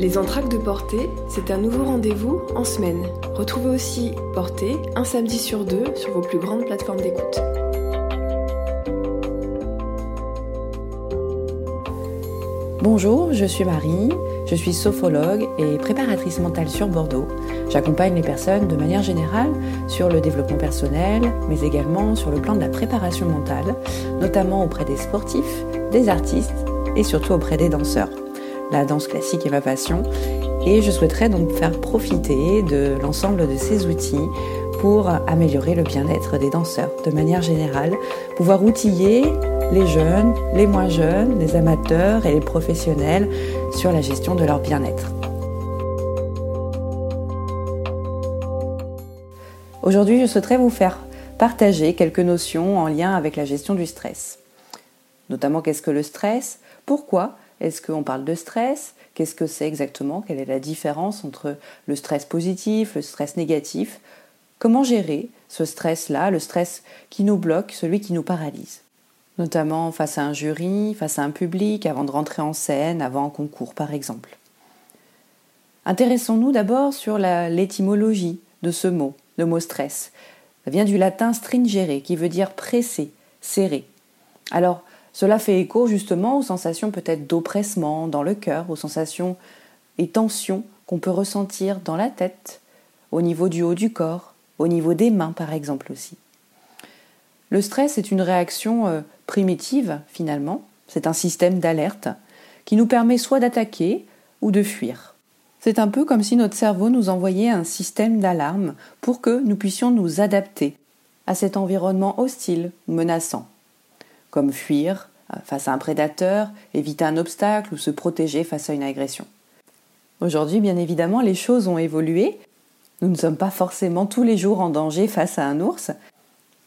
Les entraques de Portée, c'est un nouveau rendez-vous en semaine. Retrouvez aussi Portée un samedi sur deux sur vos plus grandes plateformes d'écoute. Bonjour, je suis Marie, je suis sophologue et préparatrice mentale sur Bordeaux. J'accompagne les personnes de manière générale sur le développement personnel, mais également sur le plan de la préparation mentale, notamment auprès des sportifs, des artistes et surtout auprès des danseurs. La danse classique est ma passion et je souhaiterais donc faire profiter de l'ensemble de ces outils pour améliorer le bien-être des danseurs de manière générale, pouvoir outiller les jeunes, les moins jeunes, les amateurs et les professionnels sur la gestion de leur bien-être. Aujourd'hui, je souhaiterais vous faire partager quelques notions en lien avec la gestion du stress. Notamment qu'est-ce que le stress, pourquoi est-ce qu'on parle de stress? Qu'est-ce que c'est exactement? Quelle est la différence entre le stress positif, le stress négatif? Comment gérer ce stress-là, le stress qui nous bloque, celui qui nous paralyse? Notamment face à un jury, face à un public, avant de rentrer en scène, avant un concours par exemple. Intéressons-nous d'abord sur l'étymologie de ce mot, le mot stress. Ça vient du latin stringere, qui veut dire presser, serrer. Alors, cela fait écho justement aux sensations peut-être d'oppressement dans le cœur, aux sensations et tensions qu'on peut ressentir dans la tête, au niveau du haut du corps, au niveau des mains par exemple aussi. Le stress est une réaction euh, primitive finalement, c'est un système d'alerte qui nous permet soit d'attaquer ou de fuir. C'est un peu comme si notre cerveau nous envoyait un système d'alarme pour que nous puissions nous adapter à cet environnement hostile ou menaçant comme fuir face à un prédateur, éviter un obstacle ou se protéger face à une agression. Aujourd'hui, bien évidemment, les choses ont évolué. Nous ne sommes pas forcément tous les jours en danger face à un ours.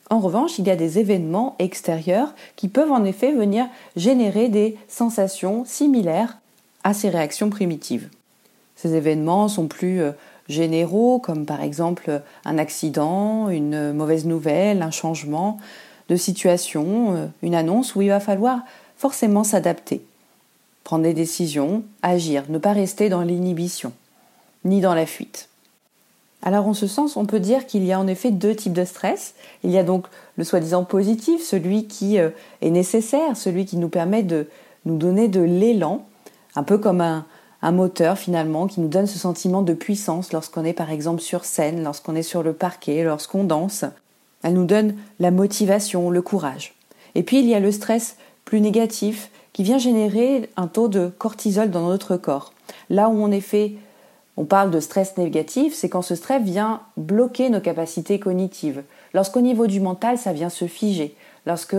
En revanche, il y a des événements extérieurs qui peuvent en effet venir générer des sensations similaires à ces réactions primitives. Ces événements sont plus euh, généraux, comme par exemple un accident, une mauvaise nouvelle, un changement, de situation, euh, une annonce où il va falloir forcément s'adapter, prendre des décisions, agir, ne pas rester dans l'inhibition, ni dans la fuite. Alors en ce sens, on peut dire qu'il y a en effet deux types de stress. Il y a donc le soi-disant positif, celui qui euh, est nécessaire, celui qui nous permet de nous donner de l'élan, un peu comme un, un moteur finalement qui nous donne ce sentiment de puissance lorsqu'on est par exemple sur scène, lorsqu'on est sur le parquet, lorsqu'on danse. Elle nous donne la motivation, le courage. Et puis il y a le stress plus négatif qui vient générer un taux de cortisol dans notre corps. Là où en effet on parle de stress négatif, c'est quand ce stress vient bloquer nos capacités cognitives. Lorsqu'au niveau du mental, ça vient se figer. Lorsque,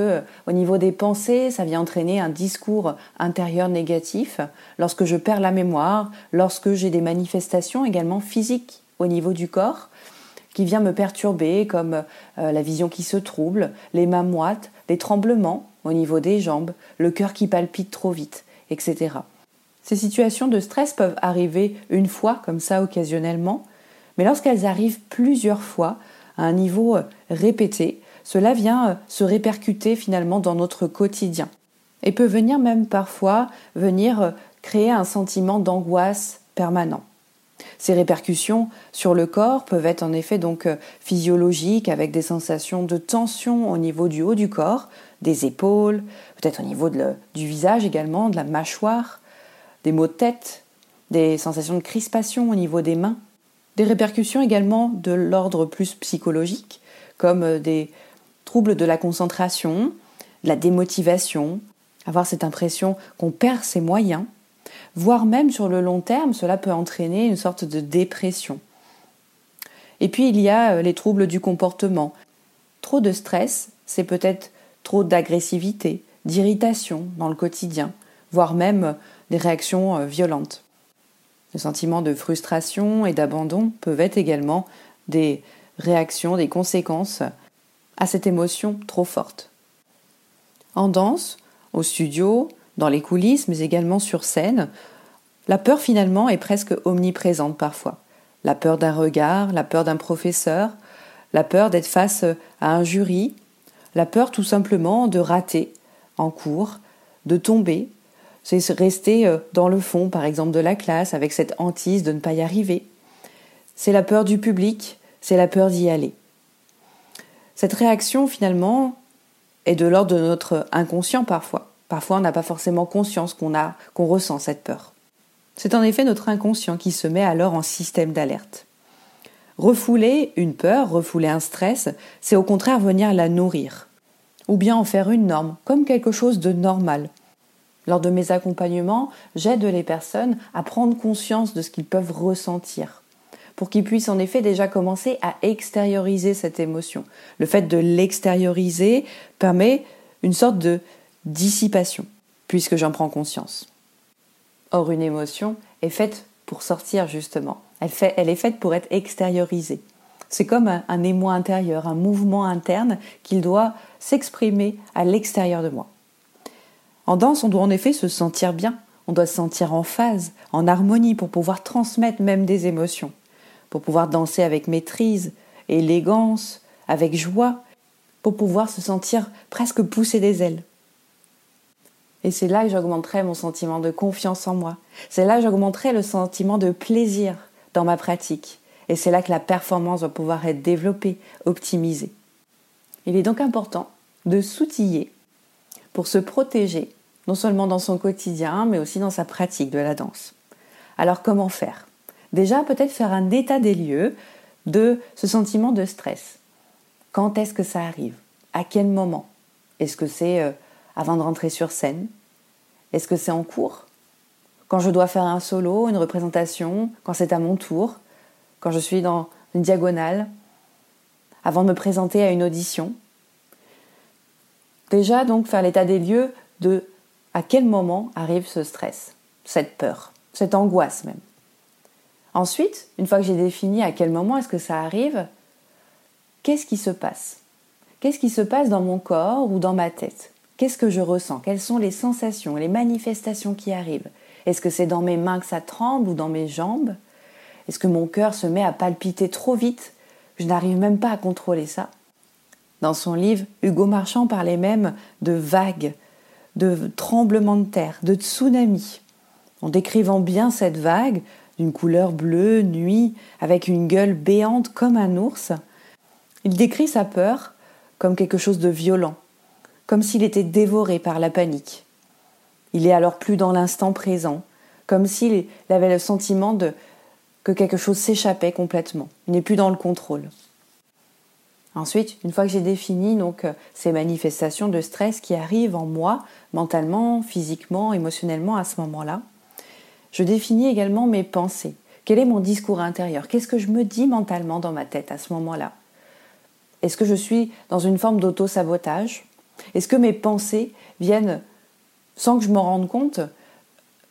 au niveau des pensées, ça vient entraîner un discours intérieur négatif. Lorsque je perds la mémoire. Lorsque j'ai des manifestations également physiques au niveau du corps qui vient me perturber, comme euh, la vision qui se trouble, les mains moites, les tremblements au niveau des jambes, le cœur qui palpite trop vite, etc. Ces situations de stress peuvent arriver une fois comme ça occasionnellement, mais lorsqu'elles arrivent plusieurs fois à un niveau euh, répété, cela vient euh, se répercuter finalement dans notre quotidien et peut venir même parfois venir créer un sentiment d'angoisse permanent. Ces répercussions sur le corps peuvent être en effet donc euh, physiologiques avec des sensations de tension au niveau du haut du corps, des épaules, peut-être au niveau du visage également, de la mâchoire, des maux de tête, des sensations de crispation au niveau des mains, des répercussions également de l'ordre plus psychologique comme euh, des troubles de la concentration, la démotivation, avoir cette impression qu'on perd ses moyens, voire même sur le long terme, cela peut entraîner une sorte de dépression. Et puis il y a euh, les troubles du comportement. Trop de stress, c'est peut-être trop d'agressivité, d'irritation dans le quotidien, voire même euh, des réactions euh, violentes. Le sentiment de frustration et d'abandon peuvent être également des réactions, des conséquences à cette émotion trop forte. En danse, au studio, dans les coulisses, mais également sur scène, la peur finalement est presque omniprésente parfois. La peur d'un regard, la peur d'un professeur, la peur d'être face à un jury, la peur tout simplement de rater en cours, de tomber, C'est rester euh, dans le fond, par exemple, de la classe, avec cette hantise de ne pas y arriver. C'est la peur du public, c'est la peur d'y aller. Cette réaction, finalement, est de l'ordre de notre inconscient parfois. Parfois, on n'a pas forcément conscience qu'on a, qu'on ressent cette peur. C'est en effet notre inconscient qui se met alors en système d'alerte. Refouler une peur, refouler un stress, c'est au contraire venir la nourrir. Ou bien en faire une norme, comme quelque chose de normal, lors de mes accompagnements, j'aide les personnes à prendre conscience de ce qu'ils peuvent ressentir, pour qu'ils puissent en effet déjà commencer à extérioriser cette émotion. Le fait de l'extérioriser permet une sorte de dissipation, puisque j'en prends conscience. Or, une émotion est faite pour sortir justement. Elle, est faite pour être extériorisée. C'est comme un, un émoi intérieur, un mouvement interne qu'il doit s'exprimer à l'extérieur de moi. En danse, on doit en effet se sentir bien, on doit se sentir en phase, en harmonie pour pouvoir transmettre même des émotions, pour pouvoir danser avec maîtrise, élégance, avec joie, pour pouvoir se sentir presque pousser des ailes. Et c'est là que j'augmenterai mon sentiment de confiance en moi. C'est là que j'augmenterai le sentiment de plaisir dans ma pratique. Et c'est là que la performance va pouvoir être développée, optimisée. Il est donc important de s'outiller pour se protéger, non seulement dans son quotidien, mais aussi dans sa pratique de la danse. Alors comment faire? Déjà, peut-être faire un état des lieux de ce sentiment de stress. Quand est-ce que ça arrive? À quel moment? Est-ce que c'est euh, avant de rentrer sur scène. Est-ce que c'est en cours? Quand je dois faire un solo, une représentation, quand c'est à mon tour, quand je suis dans une diagonale, avant de me présenter à une audition. Déjà, donc, faire l'état des lieux de à quel moment arrive ce stress, cette peur, cette angoisse même. Ensuite, une fois que j'ai défini à quel moment est-ce que ça arrive, qu'est-ce qui se passe? Qu'est-ce qui se passe dans mon corps ou dans ma tête? Qu'est-ce que je ressens? Quelles sont les sensations, les manifestations qui arrivent? Est-ce que c'est dans mes mains que ça tremble ou dans mes jambes? Est-ce que mon cœur se met à palpiter trop vite? Je n'arrive même pas à contrôler ça. Dans son livre, Hugo Marchand parlait même de vagues, de tremblements de terre, de tsunami. En décrivant bien cette vague, d'une couleur bleue, nuit, avec une gueule béante comme un ours, il décrit sa peur comme quelque chose de violent, comme s'il était dévoré par la panique. Il est alors plus dans l'instant présent, comme s'il avait le sentiment de que quelque chose s'échappait complètement. N'est plus dans le contrôle. Ensuite, une fois que j'ai défini donc euh, ces manifestations de stress qui arrivent en moi, mentalement, physiquement, émotionnellement à ce moment-là, je définis également mes pensées. Quel est mon discours intérieur? Qu'est-ce que je me dis mentalement dans ma tête à ce moment-là? Est-ce que je suis dans une forme d'auto-sabotage? Est-ce que mes pensées viennent, sans que je me rende compte,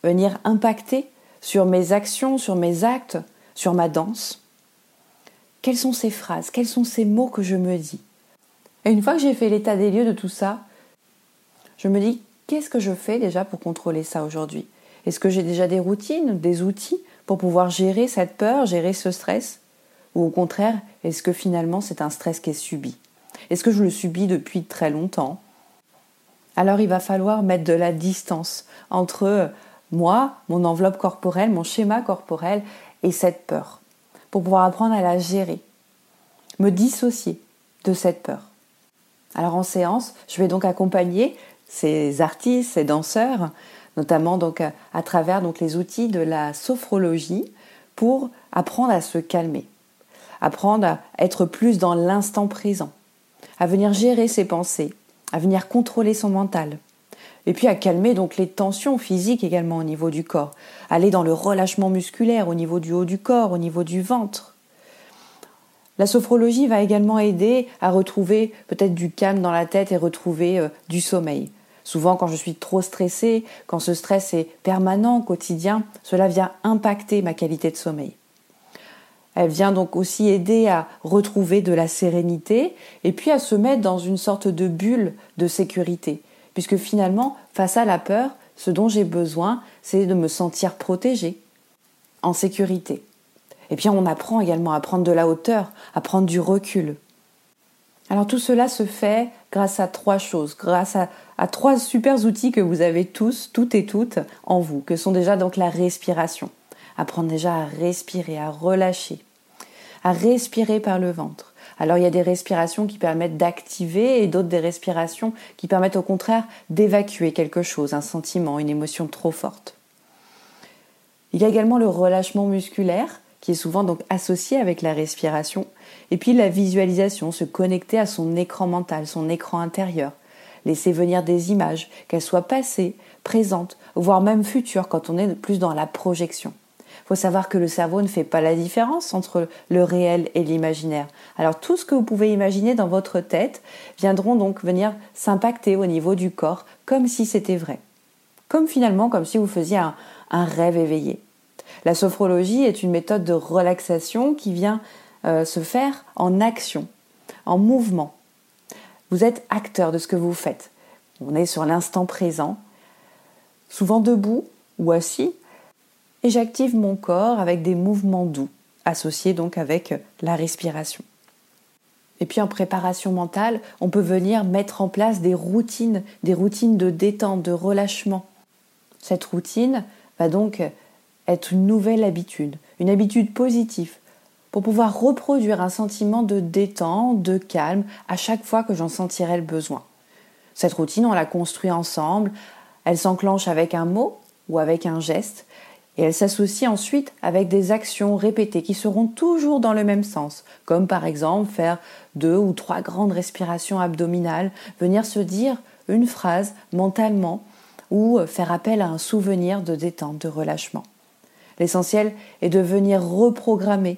venir impacter sur mes actions, sur mes actes, sur ma danse? Quelles sont ces phrases? Quels sont ces mots que je me dis? Et une fois que j'ai fait l'état des lieux de tout ça, je me dis qu'est-ce que je fais déjà pour contrôler ça aujourd'hui? Est-ce que j'ai déjà des routines, des outils pour pouvoir gérer cette peur, gérer ce stress? Ou au contraire, est-ce que finalement c'est un stress qui est subi? Est-ce que je le subis depuis très longtemps? Alors il va falloir mettre de la distance entre moi, mon enveloppe corporelle, mon schéma corporel et cette peur pour pouvoir apprendre à la gérer, me dissocier de cette peur. Alors en séance, je vais donc accompagner ces artistes, ces danseurs, notamment à, travers les outils de la sophrologie pour apprendre à se calmer, apprendre à être plus dans l'instant présent, à venir gérer ses pensées, à venir contrôler son mental, et puis à calmer donc les tensions physiques également au niveau du corps, aller dans le relâchement musculaire au niveau du haut du corps, au niveau du ventre. La sophrologie va également aider à retrouver peut-être du calme dans la tête et retrouver euh, du sommeil. Souvent quand je suis trop stressée, quand ce stress est permanent, quotidien, cela vient impacter ma qualité de sommeil. Elle vient donc aussi aider à retrouver de la sérénité et puis à se mettre dans une sorte de bulle de sécurité puisque finalement, face à la peur, ce dont j'ai besoin, c'est de me sentir protégée, en sécurité. Et puis on apprend également à prendre de la hauteur, à prendre du recul. Alors tout cela se fait grâce à trois choses, grâce à, à, trois super outils que vous avez tous, toutes et toutes en vous, que sont déjà donc la respiration. Apprendre déjà à respirer, à relâcher, à respirer par le ventre. Alors il y a des respirations qui permettent d'activer et d'autres des respirations qui permettent au contraire d'évacuer quelque chose, un sentiment, une émotion trop forte. Il y a également le relâchement musculaire qui est souvent donc associé avec la respiration, et puis la visualisation, se connecter à son écran mental, son écran intérieur, laisser venir des images, qu'elles soient passées, présentes, voire même futures quand on est plus dans la projection. Il faut savoir que le cerveau ne fait pas la différence entre le réel et l'imaginaire. Alors tout ce que vous pouvez imaginer dans votre tête viendront donc venir s'impacter au niveau du corps comme si c'était vrai. Comme finalement comme si vous faisiez un, rêve éveillé. La sophrologie est une méthode de relaxation qui vient euh, se faire en action, en mouvement. Vous êtes acteur de ce que vous faites. On est sur l'instant présent, souvent debout ou assis, et j'active mon corps avec des mouvements doux, associés donc avec la respiration. Et puis en préparation mentale, on peut venir mettre en place des routines, des routines de détente, de relâchement. Cette routine va donc être une nouvelle habitude, une habitude positive, pour pouvoir reproduire un sentiment de détente, de calme à chaque fois que j'en sentirai le besoin. Cette routine, on la construit ensemble, elle s'enclenche avec un mot ou avec un geste, et elle s'associe ensuite avec des actions répétées qui seront toujours dans le même sens, comme par exemple faire deux ou trois grandes respirations abdominales, venir se dire une phrase mentalement ou faire appel à un souvenir de détente, de relâchement. L'essentiel est de venir reprogrammer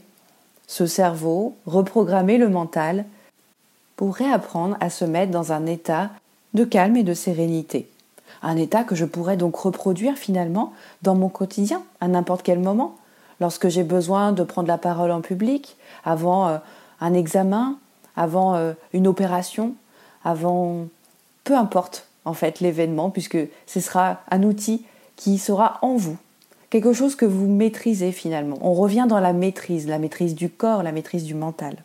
ce cerveau, reprogrammer le mental pour réapprendre à se mettre dans un état de calme et de sérénité. Un état que je pourrais donc reproduire finalement dans mon quotidien à n'importe quel moment, lorsque j'ai besoin de prendre la parole en public, avant euh, un examen, avant euh, une opération, avant peu importe en fait l'événement, puisque ce sera un outil qui sera en vous quelque chose que vous maîtrisez finalement. On revient dans la maîtrise, la maîtrise du corps, la maîtrise du mental.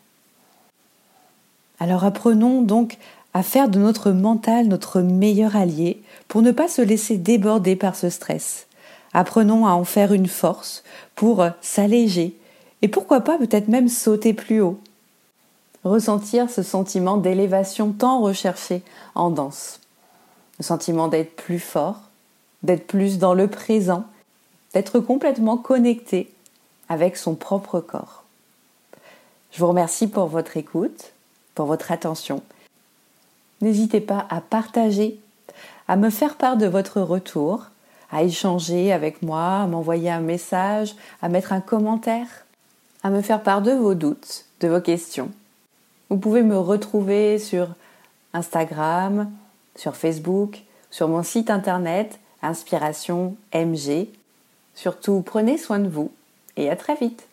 Alors apprenons donc à faire de notre mental notre meilleur allié pour ne pas se laisser déborder par ce stress. Apprenons à en faire une force pour s'alléger et pourquoi pas peut-être même sauter plus haut. Ressentir ce sentiment d'élévation tant recherché en danse. Le sentiment d'être plus fort, d'être plus dans le présent d'être complètement connecté avec son propre corps. Je vous remercie pour votre écoute, pour votre attention. N'hésitez pas à partager, à me faire part de votre retour, à échanger avec moi, à m'envoyer un message, à mettre un commentaire, à me faire part de vos doutes, de vos questions. Vous pouvez me retrouver sur Instagram, sur Facebook, sur mon site internet Inspiration MG Surtout, prenez soin de vous et à très vite.